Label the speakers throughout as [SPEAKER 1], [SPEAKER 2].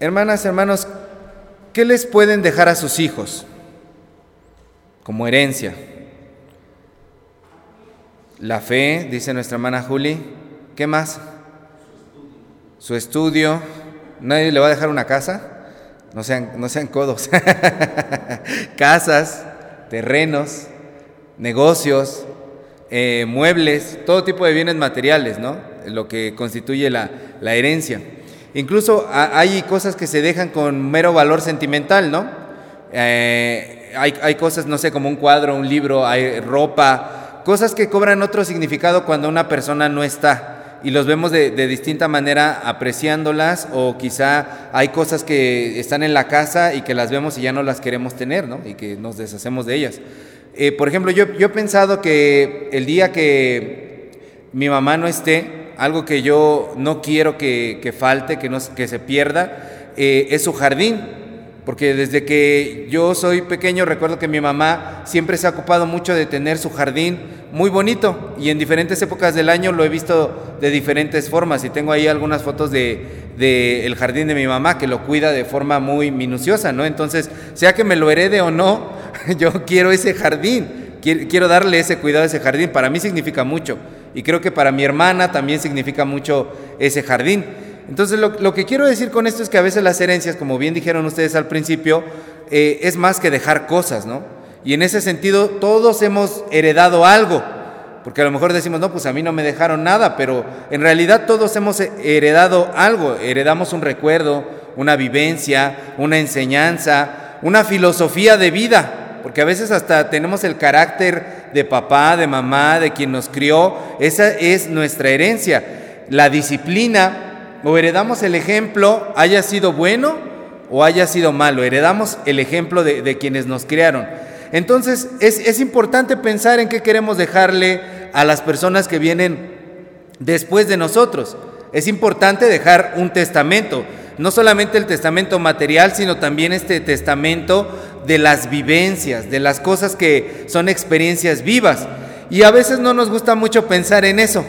[SPEAKER 1] Hermanas, hermanos, ¿qué les pueden dejar a sus hijos como herencia? La fe, dice nuestra hermana Juli. ¿Qué más? Su estudio. ¿Nadie le va a dejar una casa? No sean, no sean codos. Casas, terrenos, negocios, eh, muebles, todo tipo de bienes materiales, ¿no? Lo que constituye la, herencia. Incluso hay cosas que se dejan con mero valor sentimental, ¿no? Eh, hay, hay, cosas, no sé, como un cuadro, un libro, hay ropa, cosas que cobran otro significado cuando una persona no está y los vemos de, distinta manera apreciándolas o quizá hay cosas que están en la casa y que las vemos y ya no las queremos tener, ¿no? Y que nos deshacemos de ellas. Eh, por ejemplo, yo, yo, he pensado que el día que mi mamá no esté, algo que yo no quiero que, falte, que, no, que se pierda, eh, es su jardín. Porque desde que yo soy pequeño recuerdo que mi mamá siempre se ha ocupado mucho de tener su jardín muy bonito. Y en diferentes épocas del año lo he visto de diferentes formas. Y tengo ahí algunas fotos de, el jardín de mi mamá que lo cuida de forma muy minuciosa, ¿no? Entonces, sea que me lo herede o no, yo quiero ese jardín, quiero darle ese cuidado a ese jardín, para mí significa mucho y creo que para mi hermana también significa mucho ese jardín. Entonces lo, que quiero decir con esto es que a veces las herencias, como bien dijeron ustedes al principio, eh, es más que dejar cosas, ¿no? Y en ese sentido todos hemos heredado algo, porque a lo mejor decimos, no, pues a mí no me dejaron nada, pero en realidad todos hemos heredado algo, heredamos un recuerdo, una vivencia, una enseñanza, una filosofía de vida, porque a veces hasta tenemos el carácter de papá, de mamá, de quien nos crió, esa es nuestra herencia. La disciplina o heredamos el ejemplo, haya sido bueno o haya sido malo, heredamos el ejemplo de, quienes nos crearon. Entonces es, es importante pensar en qué queremos dejarle a las personas que vienen después de nosotros. Es importante dejar un testamento, no solamente el testamento material, sino también este testamento de las vivencias, de las cosas que son experiencias vivas. Y a veces no nos gusta mucho pensar en eso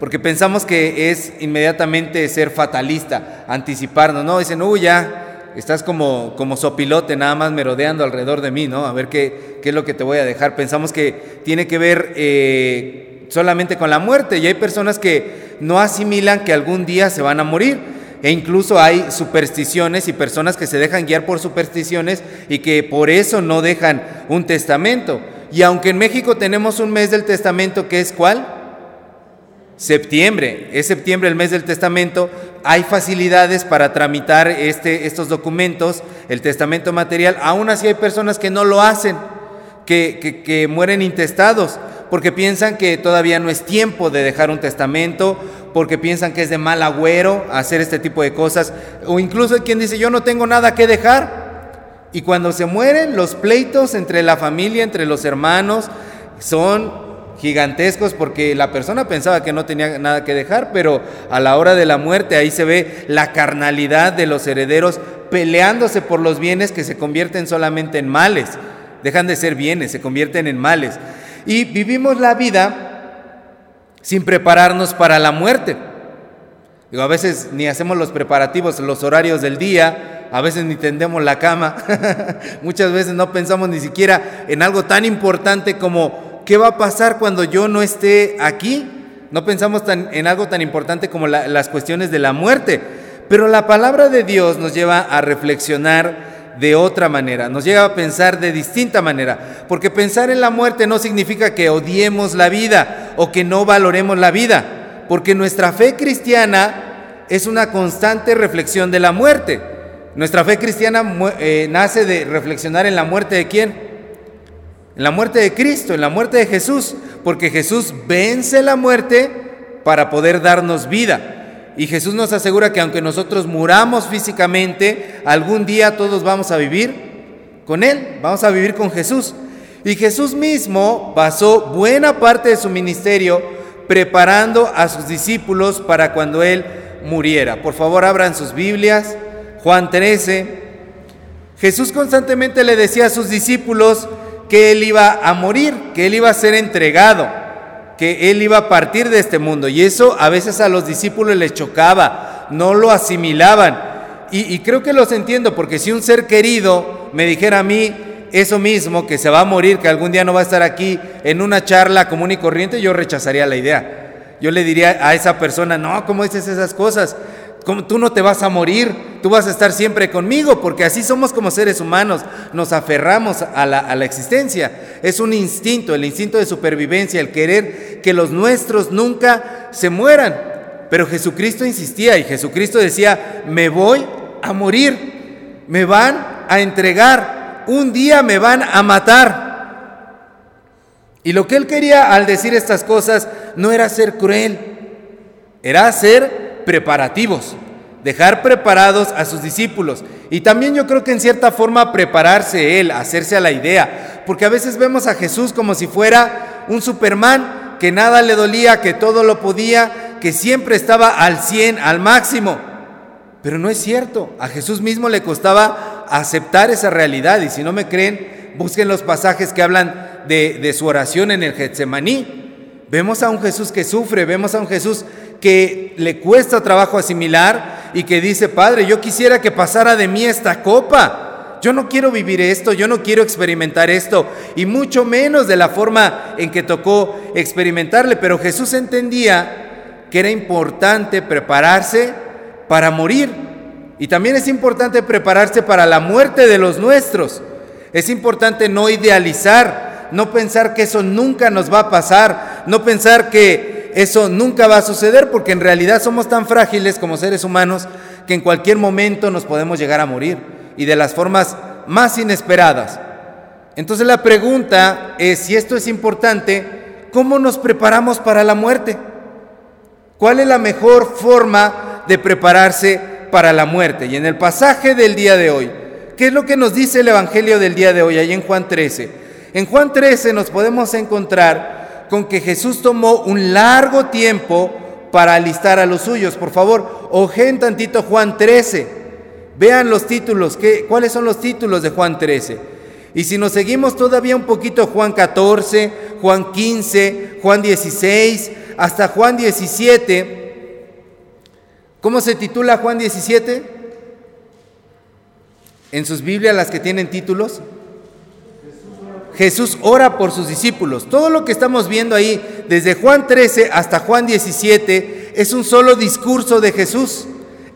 [SPEAKER 1] porque pensamos que es inmediatamente ser fatalista, anticiparnos, ¿no? Dicen, uy, ya, estás como, como sopilote, nada más merodeando alrededor de mí, ¿no? A ver qué, qué es lo que te voy a dejar. Pensamos que tiene que ver eh, solamente con la muerte y hay personas que no asimilan que algún día se van a morir. E incluso hay supersticiones y personas que se dejan guiar por supersticiones y que por eso no dejan un testamento. Y aunque en México tenemos un mes del testamento que es cuál? septiembre, es septiembre el mes del testamento, hay facilidades para tramitar este, estos documentos, el testamento material, aún así hay personas que no lo hacen, que, que, mueren intestados, porque piensan que todavía no es tiempo de dejar un testamento, porque piensan que es de mal agüero hacer este tipo de cosas, o incluso hay quien dice yo no tengo nada que dejar, y cuando se mueren los pleitos entre la familia, entre los hermanos, son gigantescos porque la persona pensaba que no tenía nada que dejar, pero a la hora de la muerte ahí se ve la carnalidad de los herederos peleándose por los bienes que se convierten solamente en males. Dejan de ser bienes, se convierten en males. Y vivimos la vida sin prepararnos para la muerte. Digo, a veces ni hacemos los preparativos, los horarios del día, a veces ni tendemos la cama, muchas veces no pensamos ni siquiera en algo tan importante como ¿qué va a pasar cuando yo no esté aquí? No pensamos en algo tan importante como las cuestiones de la muerte, pero la palabra de Dios nos lleva a reflexionar de otra manera, nos lleva a pensar de distinta manera, porque pensar en la muerte no significa que odiemos la vida o que no valoremos la vida, porque nuestra fe cristiana es una constante reflexión de la muerte. Nuestra fe cristiana eh, nace de reflexionar en la muerte de quién? en la muerte de Cristo, en la muerte de Jesús, porque Jesús vence la muerte para poder darnos vida. Y Jesús nos asegura que aunque nosotros muramos físicamente, algún día todos vamos a vivir con Él, vamos a vivir con Jesús. Y Jesús mismo pasó buena parte de su ministerio preparando a sus discípulos para cuando Él muriera. Por favor, abran sus Biblias. Juan 13. Jesús constantemente le decía a sus discípulos, que Él iba a morir, que Él iba a ser entregado, que Él iba a partir de este mundo. Y eso a veces a los discípulos les chocaba, no lo asimilaban. y, creo que los entiendo, porque si un ser querido me dijera a mí eso mismo, que se va a morir, que algún día no va a estar aquí en una charla común y corriente, yo rechazaría la idea. Yo le diría a esa persona, no, ¿cómo dices esas cosas? Tú no te vas a morir, tú vas a estar siempre conmigo, porque así somos como seres humanos, nos aferramos a la, a la, existencia. Es un instinto, el instinto de supervivencia, el querer que los nuestros nunca se mueran. Pero Jesucristo insistía y Jesucristo decía, me voy a morir, me van a entregar, un día me van a matar. Y lo que él quería al decir estas cosas no era ser cruel, era ser preparativos, dejar preparados a sus discípulos. Y también yo creo que en cierta forma prepararse él, hacerse a la idea, porque a veces vemos a Jesús como si fuera un Superman, que nada le dolía, que todo lo podía, que siempre estaba al 100, al máximo. Pero no es cierto, a Jesús mismo le costaba aceptar esa realidad y si no me creen, busquen los pasajes que hablan de, de su oración en el Getsemaní. Vemos a un Jesús que sufre, vemos a un Jesús que le cuesta trabajo asimilar y que dice, Padre, yo quisiera que pasara de mí esta copa. Yo no quiero vivir esto, yo no quiero experimentar esto, y mucho menos de la forma en que tocó experimentarle. Pero Jesús entendía que era importante prepararse para morir. Y también es importante prepararse para la muerte de los nuestros. Es importante no idealizar, no pensar que eso nunca nos va a pasar, no pensar que eso nunca va a suceder porque en realidad somos tan frágiles como seres humanos que en cualquier momento nos podemos llegar a morir y de las formas más inesperadas. Entonces la pregunta es, si esto es importante, ¿cómo nos preparamos para la muerte? ¿Cuál es la mejor forma de prepararse para la muerte? Y en el pasaje del día de hoy, ¿qué es lo que nos dice el Evangelio del día de hoy, ahí en Juan 13? En Juan 13 nos podemos encontrar con que Jesús tomó un largo tiempo para alistar a los suyos. Por favor, ojen tantito Juan 13. Vean los títulos, ¿qué, ¿cuáles son los títulos de Juan 13? Y si nos seguimos todavía un poquito, Juan 14, Juan 15, Juan 16, hasta Juan 17. ¿Cómo se titula Juan 17? En sus Biblias, las que tienen títulos. Jesús ora por sus discípulos. Todo lo que estamos viendo ahí, desde Juan 13 hasta Juan 17, es un solo discurso de Jesús.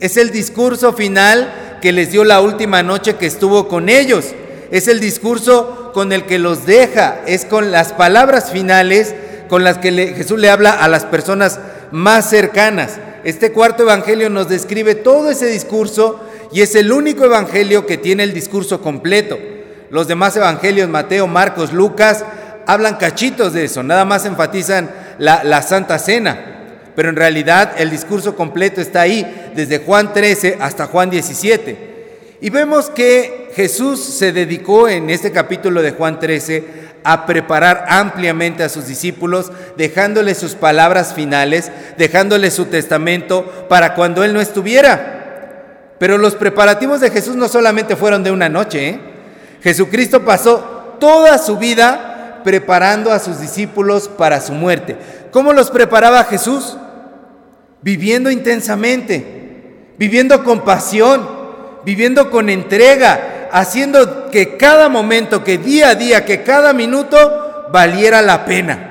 [SPEAKER 1] Es el discurso final que les dio la última noche que estuvo con ellos. Es el discurso con el que los deja. Es con las palabras finales con las que Jesús le habla a las personas más cercanas. Este cuarto evangelio nos describe todo ese discurso y es el único evangelio que tiene el discurso completo. Los demás evangelios, Mateo, Marcos, Lucas, hablan cachitos de eso, nada más enfatizan la, Santa Cena. Pero en realidad el discurso completo está ahí, desde Juan 13 hasta Juan 17. Y vemos que Jesús se dedicó en este capítulo de Juan 13 a preparar ampliamente a sus discípulos, dejándoles sus palabras finales, dejándoles su testamento para cuando Él no estuviera. Pero los preparativos de Jesús no solamente fueron de una noche, ¿eh? Jesucristo pasó toda su vida preparando a sus discípulos para su muerte. ¿Cómo los preparaba Jesús? Viviendo intensamente, viviendo con pasión, viviendo con entrega, haciendo que cada momento, que día a día, que cada minuto valiera la pena.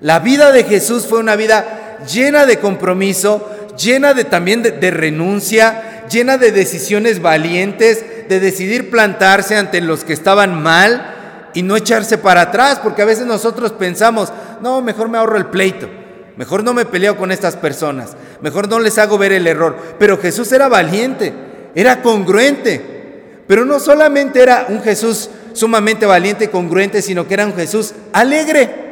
[SPEAKER 1] La vida de Jesús fue una vida llena de compromiso, llena de también de, de renuncia, llena de decisiones valientes, de decidir plantarse ante los que estaban mal y no echarse para atrás, porque a veces nosotros pensamos, no, mejor me ahorro el pleito, mejor no me peleo con estas personas, mejor no les hago ver el error. Pero Jesús era valiente, era congruente, pero no solamente era un Jesús sumamente valiente y congruente, sino que era un Jesús alegre.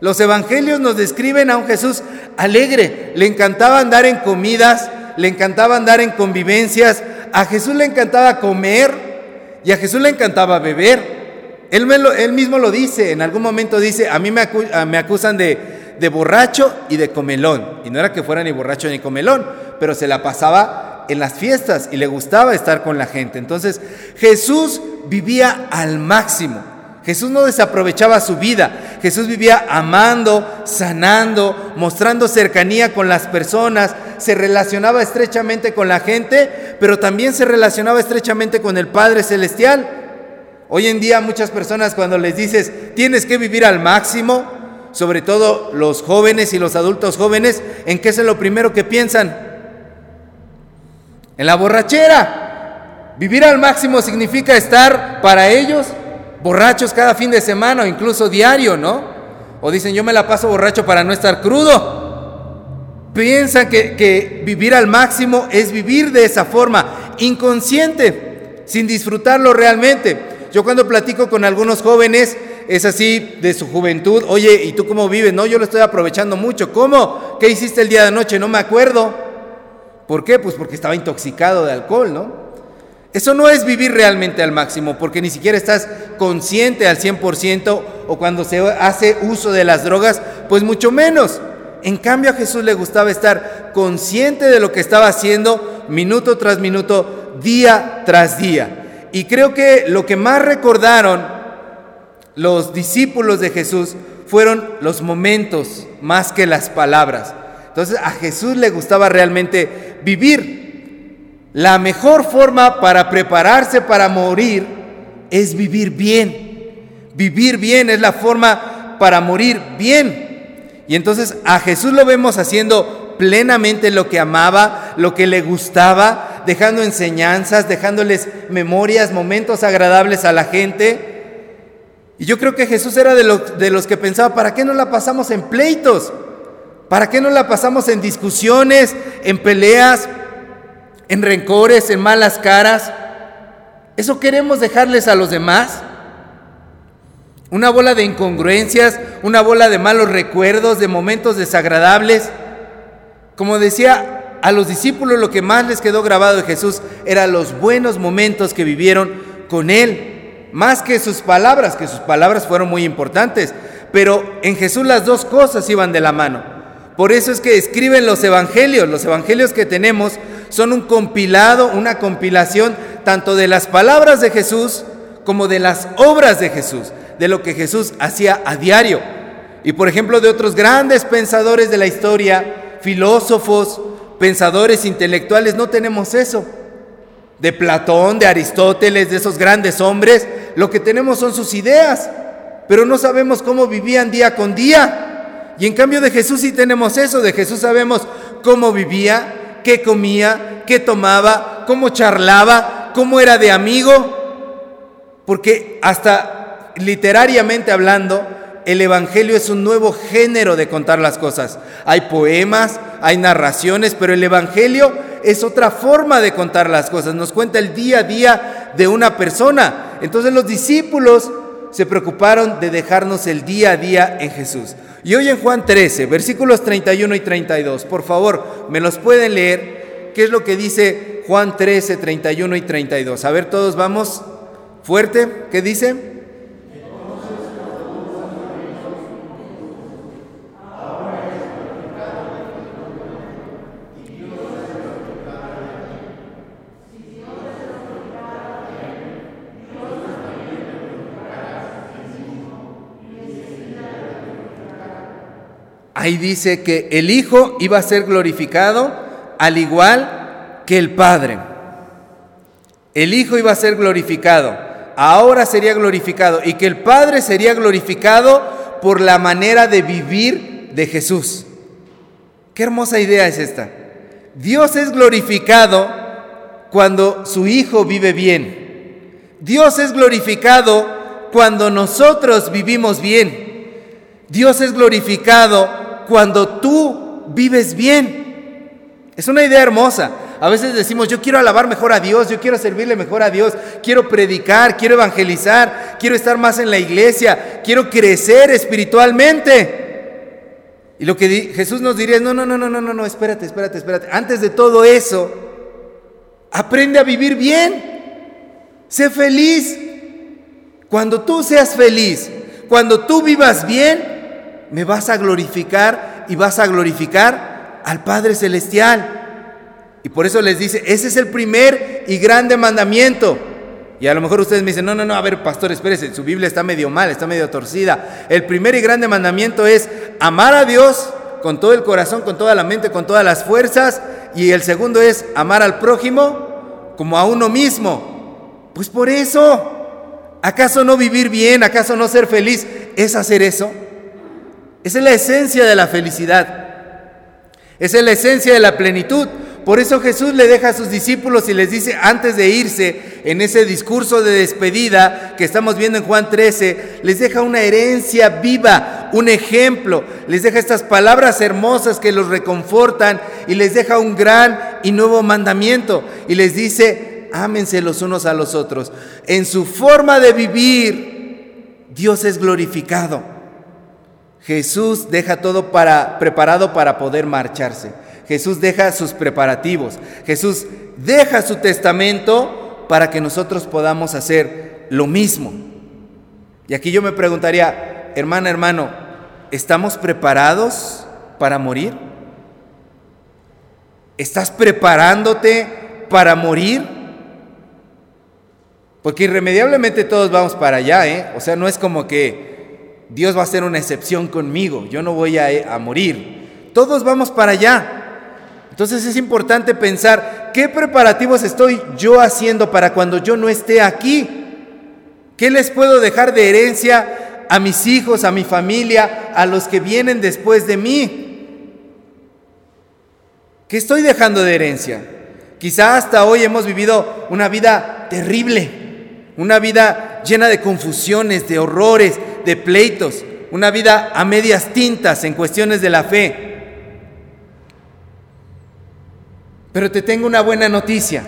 [SPEAKER 1] Los evangelios nos describen a un Jesús alegre, le encantaba andar en comidas, le encantaba andar en convivencias, a Jesús le encantaba comer y a Jesús le encantaba beber. Él, mismo lo dice, en algún momento dice, a mí me, me acusan de, de borracho y de comelón. Y no era que fuera ni borracho ni comelón, pero se la pasaba en las fiestas y le gustaba estar con la gente. Entonces Jesús vivía al máximo. Jesús no desaprovechaba su vida. Jesús vivía amando, sanando, mostrando cercanía con las personas, se relacionaba estrechamente con la gente, pero también se relacionaba estrechamente con el Padre Celestial. Hoy en día muchas personas cuando les dices tienes que vivir al máximo, sobre todo los jóvenes y los adultos jóvenes, ¿en qué es lo primero que piensan? En la borrachera. Vivir al máximo significa estar para ellos borrachos cada fin de semana o incluso diario, ¿no? O dicen, yo me la paso borracho para no estar crudo. Piensan que, que vivir al máximo es vivir de esa forma, inconsciente, sin disfrutarlo realmente. Yo cuando platico con algunos jóvenes, es así de su juventud, oye, ¿y tú cómo vives? No, yo lo estoy aprovechando mucho. ¿Cómo? ¿Qué hiciste el día de anoche? No me acuerdo. ¿Por qué? Pues porque estaba intoxicado de alcohol, ¿no? Eso no es vivir realmente al máximo, porque ni siquiera estás consciente al 100% o cuando se hace uso de las drogas, pues mucho menos. En cambio a Jesús le gustaba estar consciente de lo que estaba haciendo minuto tras minuto, día tras día. Y creo que lo que más recordaron los discípulos de Jesús fueron los momentos más que las palabras. Entonces a Jesús le gustaba realmente vivir la mejor forma para prepararse para morir es vivir bien. Vivir bien es la forma para morir bien. Y entonces a Jesús lo vemos haciendo plenamente lo que amaba, lo que le gustaba, dejando enseñanzas, dejándoles memorias, momentos agradables a la gente. Y yo creo que Jesús era de los, de los que pensaba, ¿para qué no la pasamos en pleitos? ¿Para qué no la pasamos en discusiones, en peleas? en rencores, en malas caras. ¿Eso queremos dejarles a los demás? Una bola de incongruencias, una bola de malos recuerdos, de momentos desagradables. Como decía, a los discípulos lo que más les quedó grabado de Jesús eran los buenos momentos que vivieron con Él, más que sus palabras, que sus palabras fueron muy importantes. Pero en Jesús las dos cosas iban de la mano. Por eso es que escriben los evangelios. Los evangelios que tenemos son un compilado, una compilación tanto de las palabras de Jesús como de las obras de Jesús, de lo que Jesús hacía a diario. Y por ejemplo de otros grandes pensadores de la historia, filósofos, pensadores intelectuales, no tenemos eso. De Platón, de Aristóteles, de esos grandes hombres, lo que tenemos son sus ideas, pero no sabemos cómo vivían día con día. Y en cambio de Jesús sí tenemos eso, de Jesús sabemos cómo vivía, qué comía, qué tomaba, cómo charlaba, cómo era de amigo, porque hasta literariamente hablando, el Evangelio es un nuevo género de contar las cosas. Hay poemas, hay narraciones, pero el Evangelio es otra forma de contar las cosas. Nos cuenta el día a día de una persona. Entonces los discípulos se preocuparon de dejarnos el día a día en Jesús. Y hoy en Juan 13, versículos 31 y 32, por favor, me los pueden leer. ¿Qué es lo que dice Juan 13, 31 y 32? A ver, todos vamos fuerte. ¿Qué dice? Ahí dice que el Hijo iba a ser glorificado al igual que el Padre. El Hijo iba a ser glorificado, ahora sería glorificado y que el Padre sería glorificado por la manera de vivir de Jesús. Qué hermosa idea es esta. Dios es glorificado cuando su Hijo vive bien. Dios es glorificado cuando nosotros vivimos bien. Dios es glorificado cuando tú vives bien. Es una idea hermosa. A veces decimos, yo quiero alabar mejor a Dios, yo quiero servirle mejor a Dios, quiero predicar, quiero evangelizar, quiero estar más en la iglesia, quiero crecer espiritualmente. Y lo que Jesús nos diría es, no, no, no, no, no, no, no, espérate, espérate, espérate. Antes de todo eso, aprende a vivir bien. Sé feliz. Cuando tú seas feliz, cuando tú vivas bien, me vas a glorificar y vas a glorificar al Padre Celestial. Y por eso les dice, ese es el primer y grande mandamiento. Y a lo mejor ustedes me dicen, no, no, no, a ver, pastor, espérese, su Biblia está medio mal, está medio torcida. El primer y grande mandamiento es amar a Dios con todo el corazón, con toda la mente, con todas las fuerzas. Y el segundo es amar al prójimo como a uno mismo. Pues por eso, ¿acaso no vivir bien? ¿Acaso no ser feliz? ¿Es hacer eso? Esa es la esencia de la felicidad. Esa es la esencia de la plenitud. Por eso Jesús le deja a sus discípulos y les dice antes de irse en ese discurso de despedida que estamos viendo en Juan 13, les deja una herencia viva, un ejemplo, les deja estas palabras hermosas que los reconfortan y les deja un gran y nuevo mandamiento y les dice, ámense los unos a los otros. En su forma de vivir, Dios es glorificado. Jesús deja todo para, preparado para poder marcharse. Jesús deja sus preparativos. Jesús deja su testamento para que nosotros podamos hacer lo mismo. Y aquí yo me preguntaría, hermana, hermano, ¿estamos preparados para morir? ¿Estás preparándote para morir? Porque irremediablemente todos vamos para allá, ¿eh? O sea, no es como que Dios va a hacer una excepción conmigo, yo no voy a, a morir. Todos vamos para allá. Entonces es importante pensar, ¿qué preparativos estoy yo haciendo para cuando yo no esté aquí? ¿Qué les puedo dejar de herencia a mis hijos, a mi familia, a los que vienen después de mí? ¿Qué estoy dejando de herencia? Quizá hasta hoy hemos vivido una vida terrible, una vida llena de confusiones, de horrores, de pleitos, una vida a medias tintas en cuestiones de la fe. Pero te tengo una buena noticia.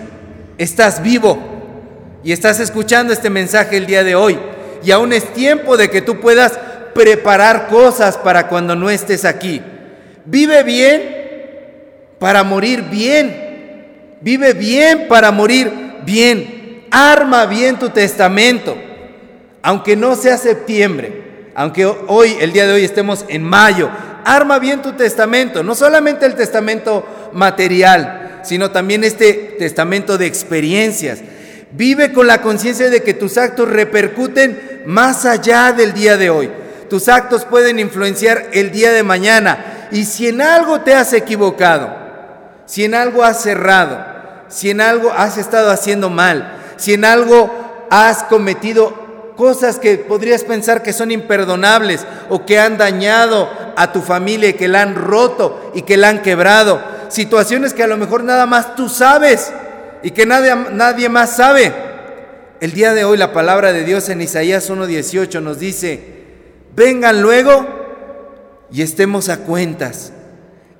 [SPEAKER 1] Estás vivo y estás escuchando este mensaje el día de hoy. Y aún es tiempo de que tú puedas preparar cosas para cuando no estés aquí. Vive bien para morir bien. Vive bien para morir bien. Arma bien tu testamento. Aunque no sea septiembre, aunque hoy, el día de hoy, estemos en mayo, arma bien tu testamento. No solamente el testamento material, sino también este testamento de experiencias. Vive con la conciencia de que tus actos repercuten más allá del día de hoy. Tus actos pueden influenciar el día de mañana. Y si en algo te has equivocado, si en algo has cerrado, si en algo has estado haciendo mal, si en algo has cometido cosas que podrías pensar que son imperdonables o que han dañado a tu familia y que la han roto y que la han quebrado, situaciones que a lo mejor nada más tú sabes y que nadie, nadie más sabe. El día de hoy la palabra de Dios en Isaías 1.18 nos dice, vengan luego y estemos a cuentas.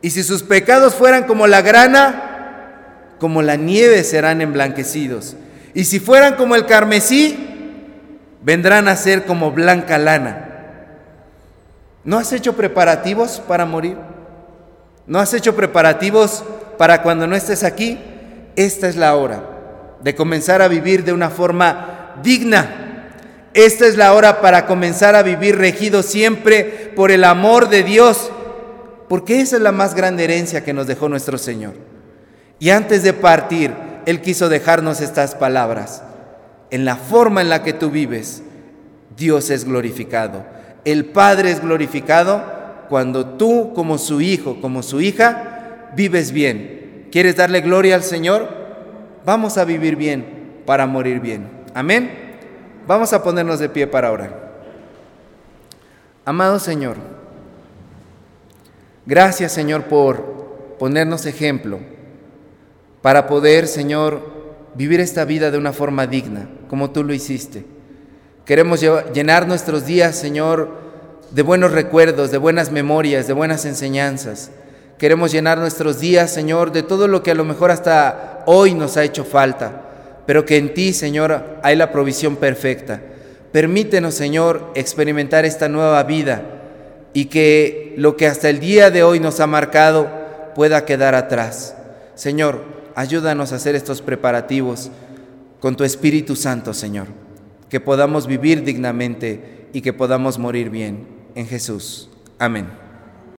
[SPEAKER 1] Y si sus pecados fueran como la grana, como la nieve serán emblanquecidos. Y si fueran como el carmesí, vendrán a ser como blanca lana. ¿No has hecho preparativos para morir? ¿No has hecho preparativos para cuando no estés aquí? Esta es la hora de comenzar a vivir de una forma digna. Esta es la hora para comenzar a vivir regido siempre por el amor de Dios, porque esa es la más grande herencia que nos dejó nuestro Señor. Y antes de partir, Él quiso dejarnos estas palabras. En la forma en la que tú vives, Dios es glorificado. El Padre es glorificado cuando tú como su hijo, como su hija, vives bien. ¿Quieres darle gloria al Señor? Vamos a vivir bien para morir bien. Amén. Vamos a ponernos de pie para orar. Amado Señor, gracias Señor por ponernos ejemplo para poder, Señor, vivir esta vida de una forma digna, como tú lo hiciste. Queremos llenar nuestros días, Señor, de buenos recuerdos, de buenas memorias, de buenas enseñanzas. Queremos llenar nuestros días, Señor, de todo lo que a lo mejor hasta hoy nos ha hecho falta, pero que en ti, Señor, hay la provisión perfecta. Permítenos, Señor, experimentar esta nueva vida y que lo que hasta el día de hoy nos ha marcado pueda quedar atrás. Señor, ayúdanos a hacer estos preparativos con tu Espíritu Santo, Señor, que podamos vivir dignamente y que podamos morir bien en Jesús. Amén.